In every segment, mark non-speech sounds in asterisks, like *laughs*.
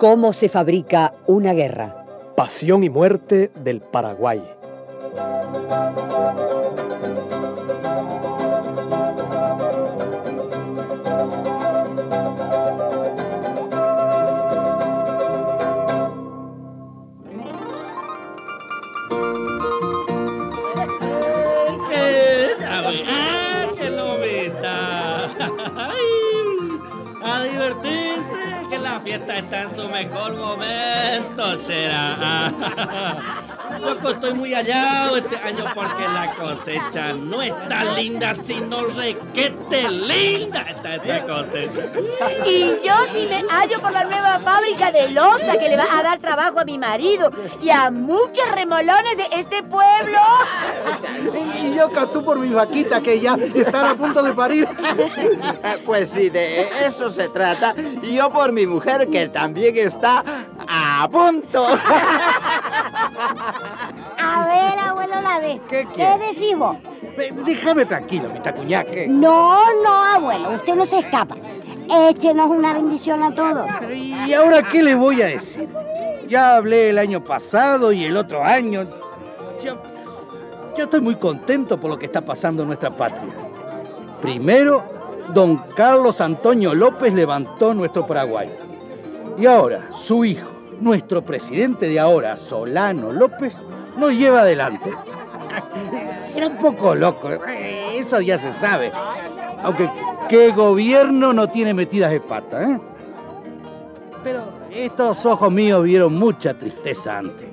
¿Cómo se fabrica una guerra? Pasión y muerte del Paraguay. Está en su mejor momento, será. *laughs* Loco, estoy muy hallado este año porque la cosecha no está linda, sino requete linda está esta cosecha. Y yo sí me hallo por la nueva fábrica de loza que le va a dar trabajo a mi marido y a muchos remolones de este pueblo. Y yo cantú por mi vaquita que ya están a punto de parir. *laughs* Pues sí, de eso se trata. Y yo por mi mujer que también está a punto. *laughs* A ver, abuelo, la ve. ¿Qué ¿Qué decimos? Déjame tranquilo, mi tacuñaque. No, no, abuelo, usted no se escapa. Échenos una bendición a todos. ¿Y ahora qué le voy a decir? Ya hablé el año pasado y el otro año. Ya, ya estoy muy contento por lo que está pasando en nuestra patria. Primero, don Carlos Antonio López levantó nuestro Paraguay. Y ahora, su hijo, nuestro presidente de ahora, Solano López, nos lleva adelante. *laughs* Era un poco loco, eh, eso ya se sabe. Aunque, ¿qué gobierno no tiene metidas de pata, eh? Pero estos ojos míos vieron mucha tristeza antes.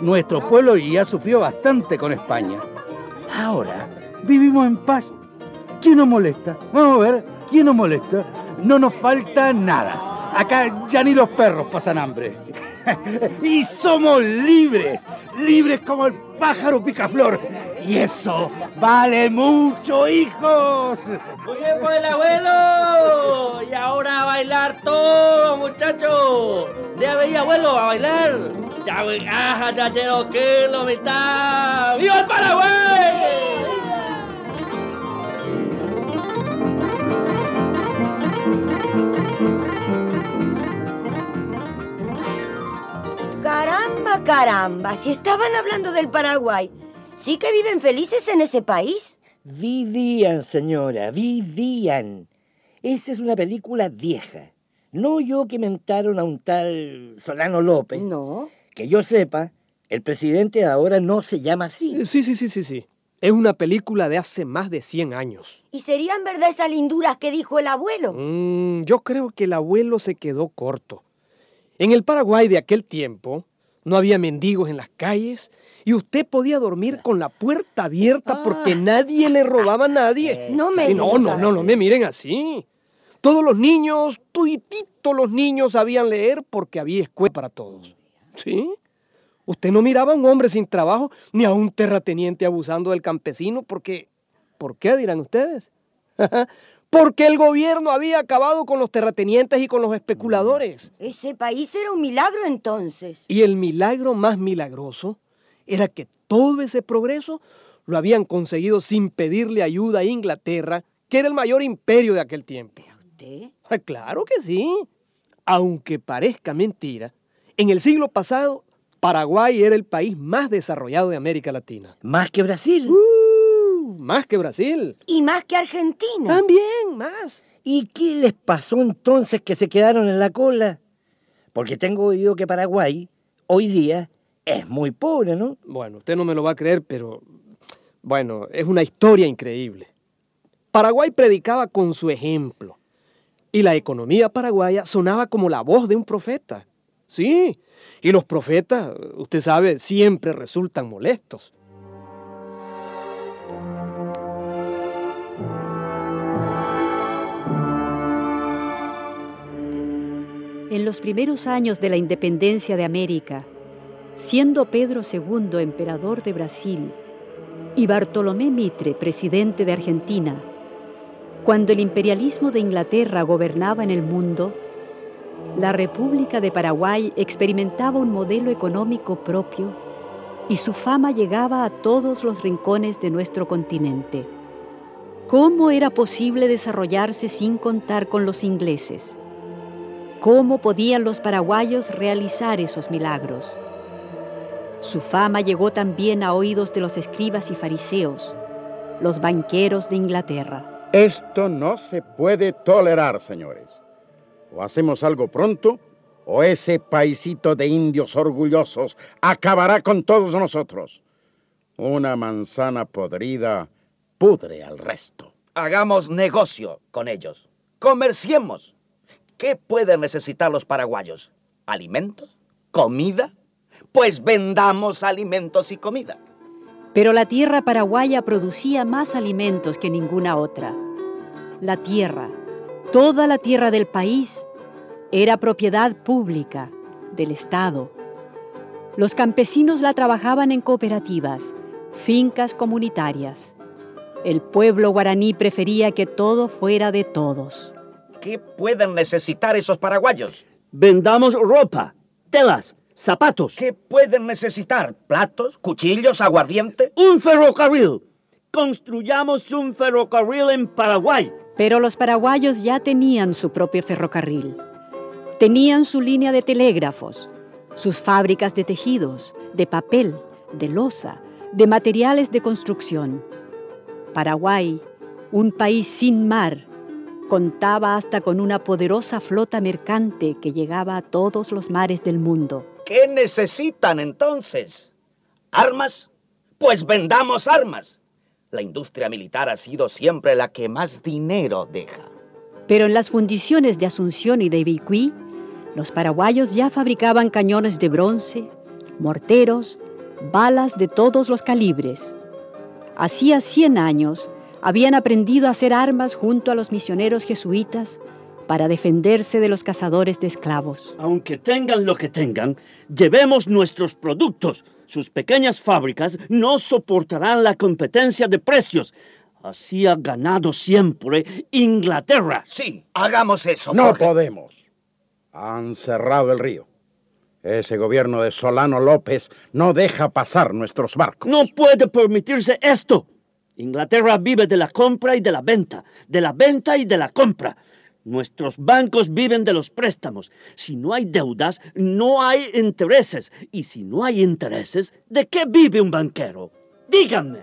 Nuestro pueblo ya sufrió bastante con España. Ahora vivimos en paz. ¿Quién nos molesta? Vamos a ver, ¿quién nos molesta? No nos falta nada. Acá ya ni los perros pasan hambre. *laughs* y somos libres, libres como el pájaro picaflor. Y eso vale mucho, hijos. Muy bien por el abuelo. Y ahora a bailar todo, muchachos. Ya veía abuelo a bailar. Ya ajá, ya quiero que lo mitad. ¡Viva el Paraguay! Caramba, caramba, si estaban hablando del Paraguay, sí que viven felices en ese país. Vivían, señora, vivían. Esa es una película vieja. No yo que mentaron a un tal Solano López. No. Que yo sepa, el presidente ahora no se llama así. Sí, sí, sí, sí, sí. Es una película de hace más de 100 años. ¿Y serían verdad esas linduras que dijo el abuelo? Mm, yo creo que el abuelo se quedó corto. En el Paraguay de aquel tiempo no había mendigos en las calles y usted podía dormir con la puerta abierta porque nadie le robaba a nadie. *laughs* No me Sí, no, no, no, no me miren así. Todos los niños, tudititos los niños sabían leer porque había escuela para todos. ¿Sí? Usted no miraba a un hombre sin trabajo ni a un terrateniente abusando del campesino porque... ¿Por qué dirán ustedes? *laughs* porque el gobierno había acabado con los terratenientes y con los especuladores. Ese país era un milagro entonces. Y el milagro más milagroso era que todo ese progreso lo habían conseguido sin pedirle ayuda a Inglaterra, que era el mayor imperio de aquel tiempo. ¿Usted? Ah, Claro que sí. Aunque parezca mentira, en el siglo pasado Paraguay era el país más desarrollado de América Latina. Más que Brasil. Uh, más que Brasil. Y más que Argentina. También, más. ¿Y qué les pasó entonces que se quedaron en la cola? Porque tengo oído que Paraguay hoy día es muy pobre, ¿no? Bueno, usted no me lo va a creer, pero bueno, es una historia increíble. Paraguay predicaba con su ejemplo y la economía paraguaya sonaba como la voz de un profeta. Sí, y los profetas, usted sabe, siempre resultan molestos. En los primeros años de la independencia de América, siendo Pedro II emperador de Brasil y Bartolomé Mitre presidente de Argentina, cuando el imperialismo de Inglaterra gobernaba en el mundo, la República de Paraguay experimentaba un modelo económico propio y su fama llegaba a todos los rincones de nuestro continente. ¿Cómo era posible desarrollarse sin contar con los ingleses? ¿Cómo podían los paraguayos realizar esos milagros? Su fama llegó también a oídos de los escribas y fariseos, los banqueros de Inglaterra. Esto no se puede tolerar, señores. O hacemos algo pronto, o ese paisito de indios orgullosos acabará con todos nosotros. Una manzana podrida pudre al resto. Hagamos negocio con ellos. Comerciemos. ¿Qué pueden necesitar los paraguayos? ¿Alimentos? ¿Comida? Pues vendamos alimentos y comida. Pero la tierra paraguaya producía más alimentos que ninguna otra. La tierra, toda la tierra del país, era propiedad pública del Estado. Los campesinos la trabajaban en cooperativas, fincas comunitarias. El pueblo guaraní prefería que todo fuera de todos. ¿Qué pueden necesitar esos paraguayos? Vendamos ropa, telas, zapatos. ¿Qué pueden necesitar? ¿Platos, cuchillos, aguardiente? Un ferrocarril. Construyamos un ferrocarril en Paraguay. Pero los paraguayos ya tenían su propio ferrocarril. Tenían su línea de telégrafos, sus fábricas de tejidos, de papel, de loza, de materiales de construcción. Paraguay, un país sin mar, contaba hasta con una poderosa flota mercante que llegaba a todos los mares del mundo. ¿Qué necesitan entonces? ¿Armas? Pues vendamos armas. La industria militar ha sido siempre la que más dinero deja. Pero en las fundiciones de Asunción y de Ibicuí, los paraguayos ya fabricaban cañones de bronce, morteros, balas de todos los calibres. Hacía 100 años habían aprendido a hacer armas junto a los misioneros jesuitas para defenderse de los cazadores de esclavos. Aunque tengan lo que tengan, llevemos nuestros productos. Sus pequeñas fábricas no soportarán la competencia de precios. Así ha ganado siempre Inglaterra. Sí, hagamos eso. No podemos. Han cerrado el río. Ese gobierno de Solano López no deja pasar nuestros barcos. No puede permitirse esto. Inglaterra vive de la compra y de la venta, de la venta y de la compra. Nuestros bancos viven de los préstamos. Si no hay deudas, no hay intereses. Y si no hay intereses, ¿de qué vive un banquero? Díganme.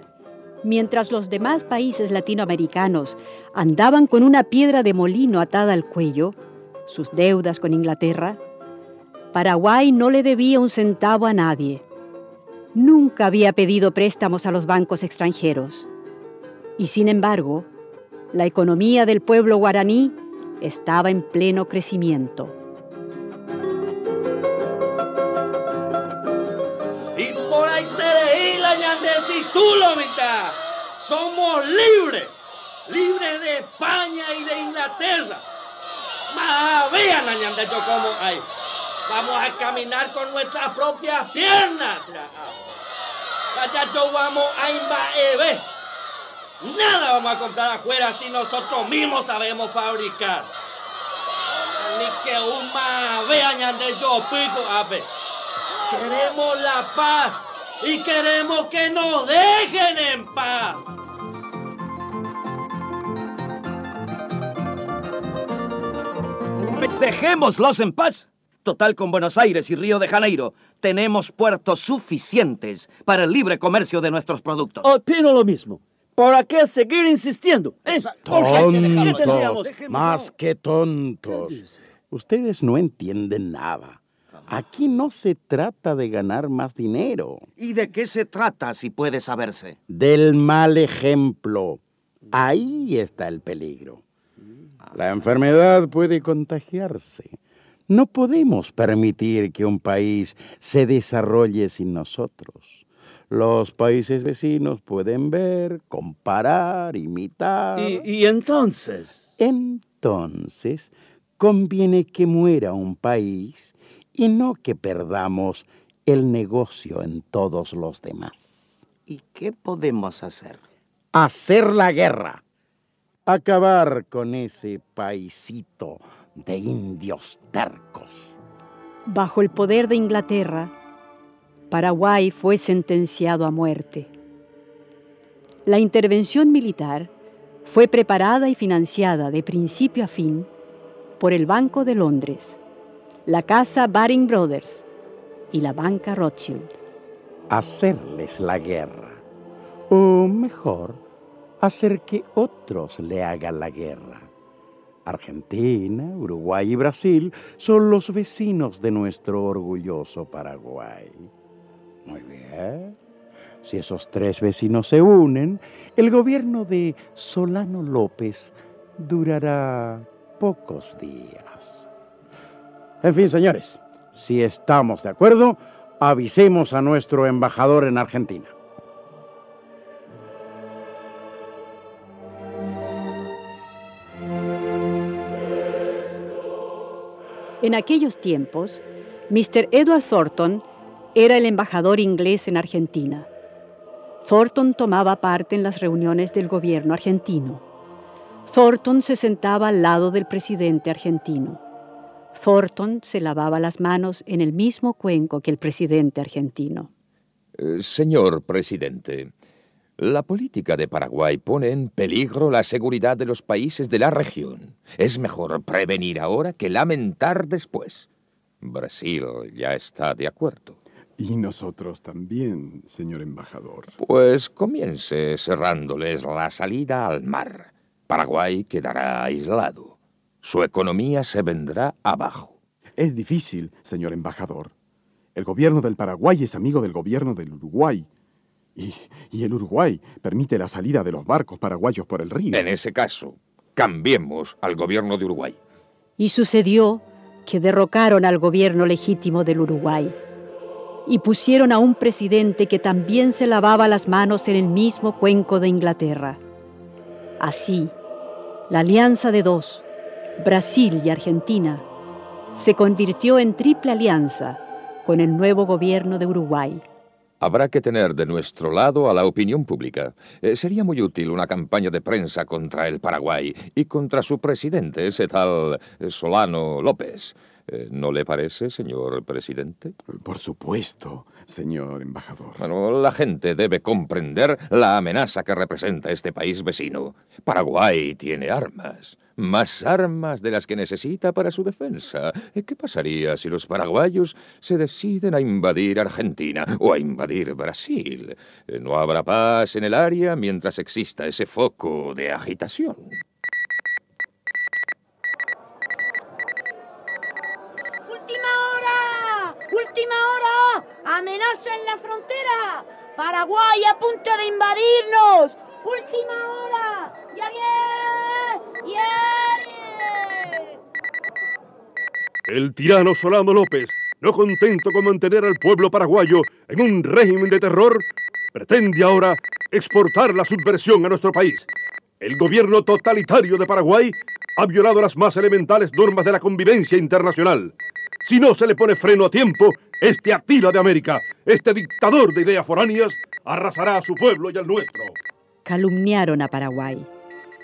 Mientras los demás países latinoamericanos andaban con una piedra de molino atada al cuello, sus deudas con Inglaterra, Paraguay no le debía un centavo a nadie. Nunca había pedido préstamos a los bancos extranjeros. Y sin embargo, la economía del pueblo guaraní estaba en pleno crecimiento. Y por ahí te la mitad. Somos libres, libres de España y de Inglaterra. Más vean la yo como hay. Vamos a caminar con nuestras propias piernas. Vaya yo vamos a invadir. Nada vamos a comprar afuera si nosotros mismos sabemos fabricar. Ni que un vea ñande yo pico a ver. Queremos la paz y queremos que nos dejen en paz. Dejémoslos en paz. Total, con Buenos Aires y Río de Janeiro tenemos puertos suficientes para el libre comercio de nuestros productos. Opino lo mismo. ¿Para qué seguir insistiendo? Es tontos, más que tontos. Ustedes no entienden nada. Aquí no se trata de ganar más dinero. ¿Y de qué se trata, si puede saberse? Del mal ejemplo. Ahí está el peligro. La enfermedad puede contagiarse. No podemos permitir que un país se desarrolle sin nosotros. Los países vecinos pueden ver, comparar, imitar. ¿Y, y entonces? Entonces, conviene que muera un país y no que perdamos el negocio en todos los demás. ¿Y qué podemos hacer? Hacer la guerra. Acabar con ese paisito de indios tercos. Bajo el poder de Inglaterra, Paraguay fue sentenciado a muerte. La intervención militar fue preparada y financiada de principio a fin por el Banco de Londres, la Casa Baring Brothers y la Banca Rothschild. Hacerles la guerra. O mejor, hacer que otros le hagan la guerra. Argentina, Uruguay y Brasil son los vecinos de nuestro orgulloso Paraguay. Muy bien. Si esos tres vecinos se unen, el gobierno de Solano López durará pocos días. En fin, señores, si estamos de acuerdo, avisemos a nuestro embajador en Argentina. En aquellos tiempos, Mr. Edward Thornton era el embajador inglés en Argentina. Thornton tomaba parte en las reuniones del gobierno argentino. Thornton se sentaba al lado del presidente argentino. Thornton se lavaba las manos en el mismo cuenco que el presidente argentino. Eh, señor presidente, la política de Paraguay pone en peligro la seguridad de los países de la región. Es mejor prevenir ahora que lamentar después. Brasil ya está de acuerdo. Y nosotros también, señor embajador. Pues comience cerrándoles la salida al mar. Paraguay quedará aislado. Su economía se vendrá abajo. Es difícil, señor embajador. El gobierno del Paraguay es amigo del gobierno del Uruguay. Y, y, el Uruguay permite la salida de los barcos paraguayos por el río. En ese caso, cambiemos al gobierno de Uruguay. Y sucedió que derrocaron al gobierno legítimo del Uruguay y pusieron a un presidente que también se lavaba las manos en el mismo cuenco de Inglaterra. Así, la alianza de dos, Brasil y Argentina, se convirtió en triple alianza con el nuevo gobierno de Uruguay. Habrá que tener de nuestro lado a la opinión pública. Eh, sería muy útil una campaña de prensa contra el Paraguay y contra su presidente, ese tal Solano López. Eh, ¿No le parece, señor presidente? Por supuesto, señor embajador. Bueno, la gente debe comprender la amenaza que representa este país vecino. Paraguay tiene armas, más armas de las que necesita para su defensa. ¿Qué pasaría si los paraguayos se deciden a invadir Argentina o a invadir Brasil? Eh, no habrá paz en el área mientras exista ese foco de agitación. ¡Amenaza en la frontera! ¡Paraguay a punto de invadirnos! ¡Última hora! ¡Yarie! ¡Yarie! El tirano Solano López, no contento con mantener al pueblo paraguayo en un régimen de terror, pretende ahora exportar la subversión a nuestro país. El gobierno totalitario de Paraguay ha violado las más elementales normas de la convivencia internacional. Si no se le pone freno a tiempo, este Atila de América, este dictador de ideas foráneas, arrasará a su pueblo y al nuestro. Calumniaron a Paraguay.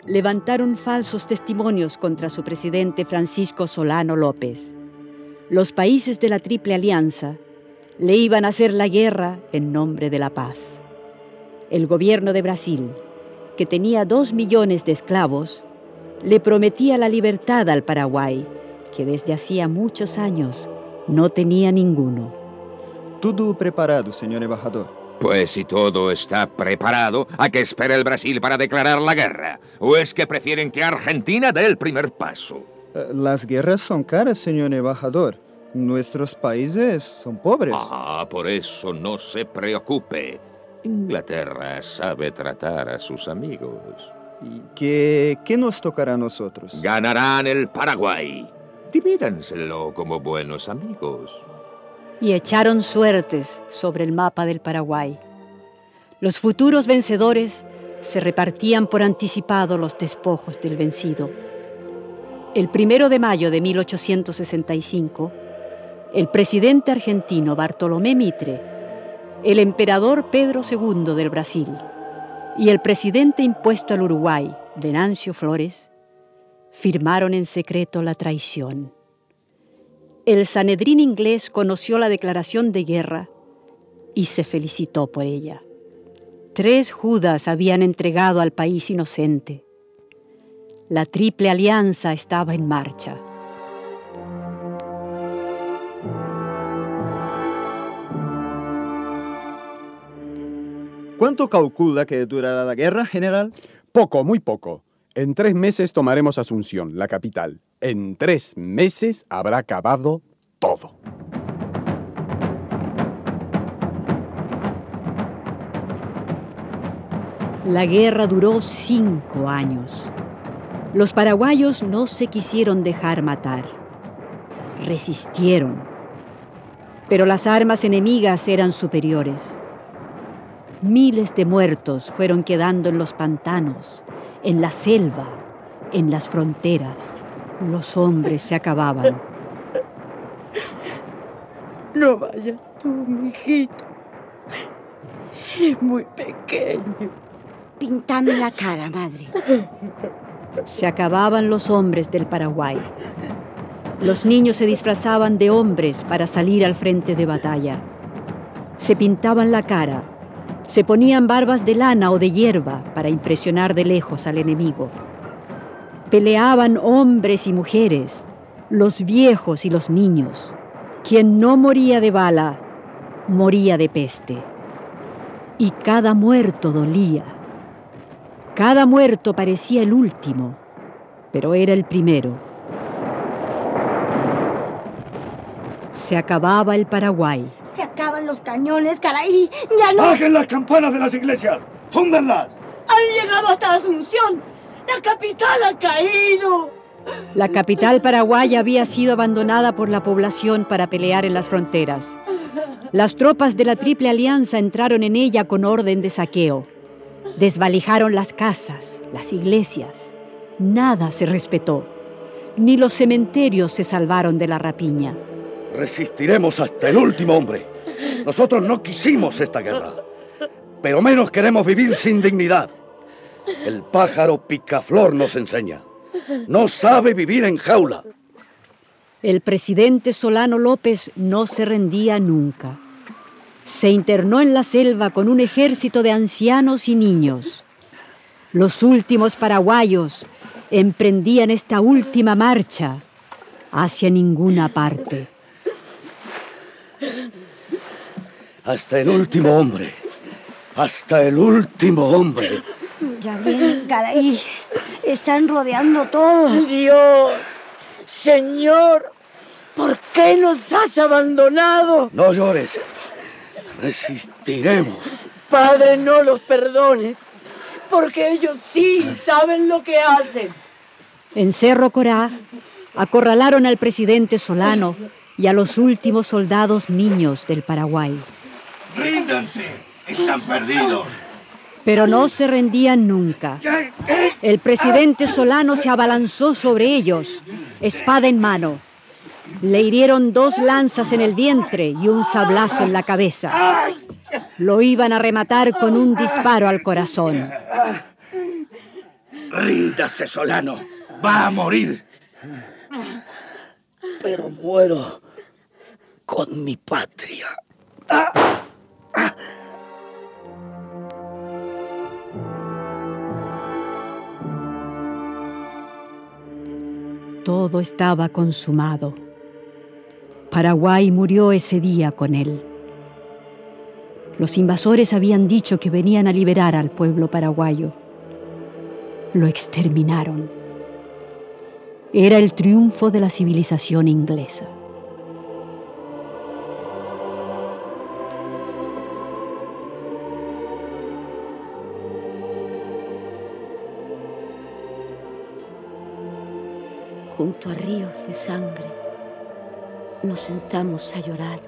Levantaron falsos testimonios contra su presidente Francisco Solano López. Los países de la Triple Alianza le iban a hacer la guerra en nombre de la paz. El gobierno de Brasil, que tenía dos millones de esclavos, le prometía la libertad al Paraguay que desde hacía muchos años no tenía ninguno. Todo preparado, señor embajador. Pues si todo está preparado, ¿a qué espera el Brasil para declarar la guerra? ¿O es que prefieren que Argentina dé el primer paso? Eh, las guerras son caras, señor embajador. Nuestros países son pobres. Ah, por eso no se preocupe. Inglaterra sabe tratar a sus amigos. ¿Y qué, qué nos tocará a nosotros? Ganarán el Paraguay. Divídanselo como buenos amigos. Y echaron suertes sobre el mapa del Paraguay. Los futuros vencedores se repartían por anticipado los despojos del vencido. El primero de mayo de 1865, el presidente argentino Bartolomé Mitre, el emperador Pedro II del Brasil y el presidente impuesto al Uruguay, Venancio Flores, firmaron en secreto la traición. El Sanedrín inglés conoció la declaración de guerra y se felicitó por ella. Tres Judas habían entregado al país inocente. La triple alianza estaba en marcha. ¿Cuánto calcula que durará la guerra, general? Poco, muy poco. En tres meses tomaremos Asunción, la capital. En tres meses habrá acabado todo. La guerra duró cinco años. Los paraguayos no se quisieron dejar matar. Resistieron. Pero las armas enemigas eran superiores. Miles de muertos fueron quedando en los pantanos, en la selva, en las fronteras. Los hombres se acababan. No vayas tú, mijito. Es muy pequeño. Pintame la cara, madre. Se acababan los hombres del Paraguay. Los niños se disfrazaban de hombres para salir al frente de batalla. Se pintaban la cara, se ponían barbas de lana o de hierba para impresionar de lejos al enemigo. Peleaban hombres y mujeres, los viejos y los niños. Quien no moría de bala, moría de peste. Y cada muerto dolía. Cada muerto parecía el último, pero era el primero. Se acababa el Paraguay. Acaban los cañones, caray. Ya no. ¡Bajen las campanas de las iglesias! ¡Fúndanlas! Han llegado hasta Asunción. La capital ha caído. La capital paraguaya había sido abandonada por la población para pelear en las fronteras. Las tropas de la Triple Alianza entraron en ella con orden de saqueo. Desvalijaron las casas, las iglesias. Nada se respetó. Ni los cementerios se salvaron de la rapiña. Resistiremos hasta el último hombre. Nosotros no quisimos esta guerra, pero menos queremos vivir sin dignidad. El pájaro picaflor nos enseña. No sabe vivir en jaula. El presidente Solano López no se rendía nunca. Se internó en la selva con un ejército de ancianos y niños. Los últimos paraguayos emprendían esta última marcha hacia ninguna parte. Hasta el último hombre. Hasta el último hombre. Ya vienen, caray. Están rodeando todo. Dios, Señor, ¿por qué nos has abandonado? No llores. Resistiremos. Padre, no los perdones, porque ellos sí saben lo que hacen. En Cerro Corá acorralaron al presidente Solano y a los últimos soldados niños del Paraguay. ¡Ríndanse! ¡Están perdidos! Pero no se rendían nunca. El presidente Solano se abalanzó sobre ellos, espada en mano. Le hirieron dos lanzas en el vientre y un sablazo en la cabeza. Lo iban a rematar con un disparo al corazón. Ríndase, Solano. Va a morir. Pero muero con mi patria. Todo estaba consumado. Paraguay murió ese día con él. Los invasores habían dicho que venían a liberar al pueblo paraguayo. Lo exterminaron. Era el triunfo de la civilización inglesa. Junto a ríos de sangre nos sentamos a llorar,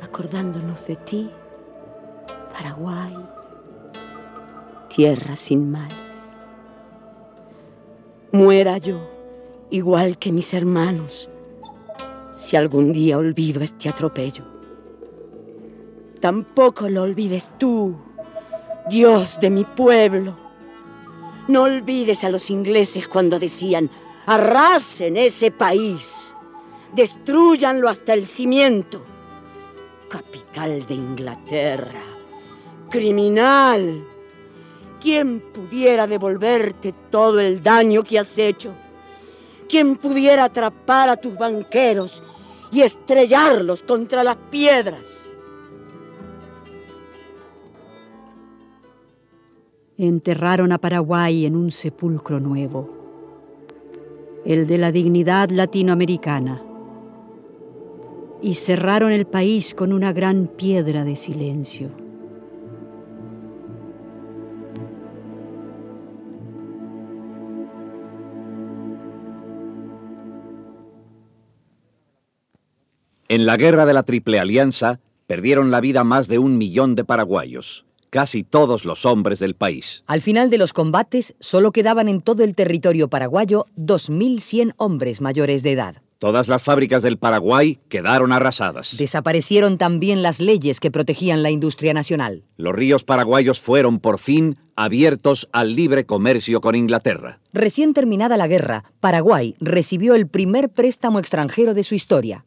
acordándonos de ti, Paraguay, tierra sin males. Muera yo, igual que mis hermanos, si algún día olvido este atropello. Tampoco lo olvides tú, Dios de mi pueblo. No olvides a los ingleses cuando decían, arrasen ese país, destruyanlo hasta el cimiento. Capital de Inglaterra, criminal. ¿Quién pudiera devolverte todo el daño que has hecho? ¿Quién pudiera atrapar a tus banqueros y estrellarlos contra las piedras? enterraron a Paraguay en un sepulcro nuevo, el de la dignidad latinoamericana, y cerraron el país con una gran piedra de silencio. En la guerra de la Triple Alianza perdieron la vida más de un millón de paraguayos casi todos los hombres del país. Al final de los combates, solo quedaban en todo el territorio paraguayo 2.100 hombres mayores de edad. Todas las fábricas del Paraguay quedaron arrasadas. Desaparecieron también las leyes que protegían la industria nacional. Los ríos paraguayos fueron por fin abiertos al libre comercio con Inglaterra. Recién terminada la guerra, Paraguay recibió el primer préstamo extranjero de su historia.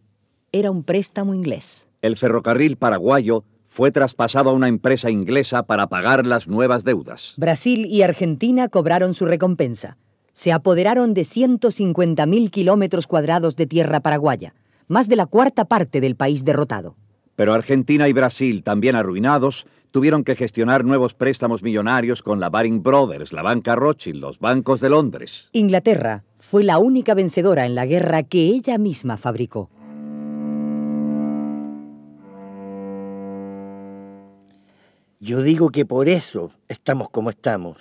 Era un préstamo inglés. El ferrocarril paraguayo fue traspasado a una empresa inglesa para pagar las nuevas deudas. Brasil y Argentina cobraron su recompensa. Se apoderaron de 150.000 kilómetros cuadrados de tierra paraguaya, más de la cuarta parte del país derrotado. Pero Argentina y Brasil, también arruinados, tuvieron que gestionar nuevos préstamos millonarios con la Baring Brothers, la banca Rothschild, los bancos de Londres. Inglaterra fue la única vencedora en la guerra que ella misma fabricó. Yo digo que por eso estamos como estamos.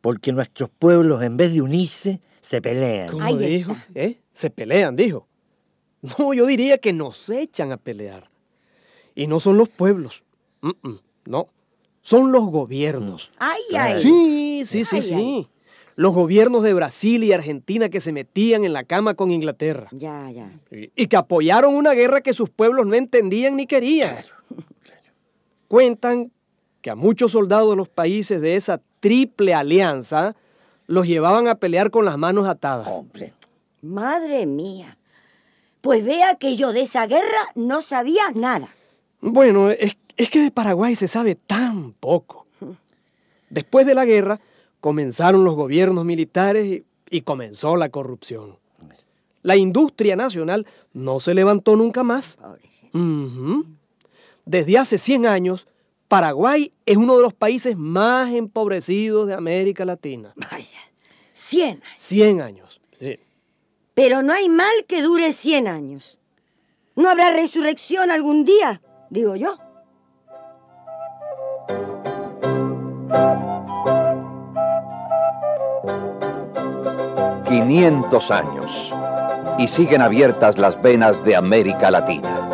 Porque nuestros pueblos, en vez de unirse, se pelean. ¿Cómo dijo? ¿Eh? Se pelean, dijo. No, yo diría que nos echan a pelear. Y no son los pueblos. no. Son los gobiernos. Ay, ay. Sí, sí, sí, sí. Los gobiernos de Brasil y Argentina que se metían en la cama con Inglaterra. Ya, ya. Y que apoyaron una guerra que sus pueblos no entendían ni querían. Cuentan que a muchos soldados de los países de esa triple alianza los llevaban a pelear con las manos atadas. Hombre. Madre mía. Pues vea que yo de esa guerra no sabía nada. Bueno, es, que de Paraguay se sabe tan poco. Después de la guerra comenzaron los gobiernos militares y, comenzó la corrupción. La industria nacional no se levantó nunca más. Desde hace 100 años, Paraguay es uno de los países más empobrecidos de América Latina. Vaya, 100 años. 100 años, sí. Pero no hay mal que dure 100 años. ¿No habrá resurrección algún día? Digo yo. ¡500 años! Y siguen abiertas las venas de América Latina.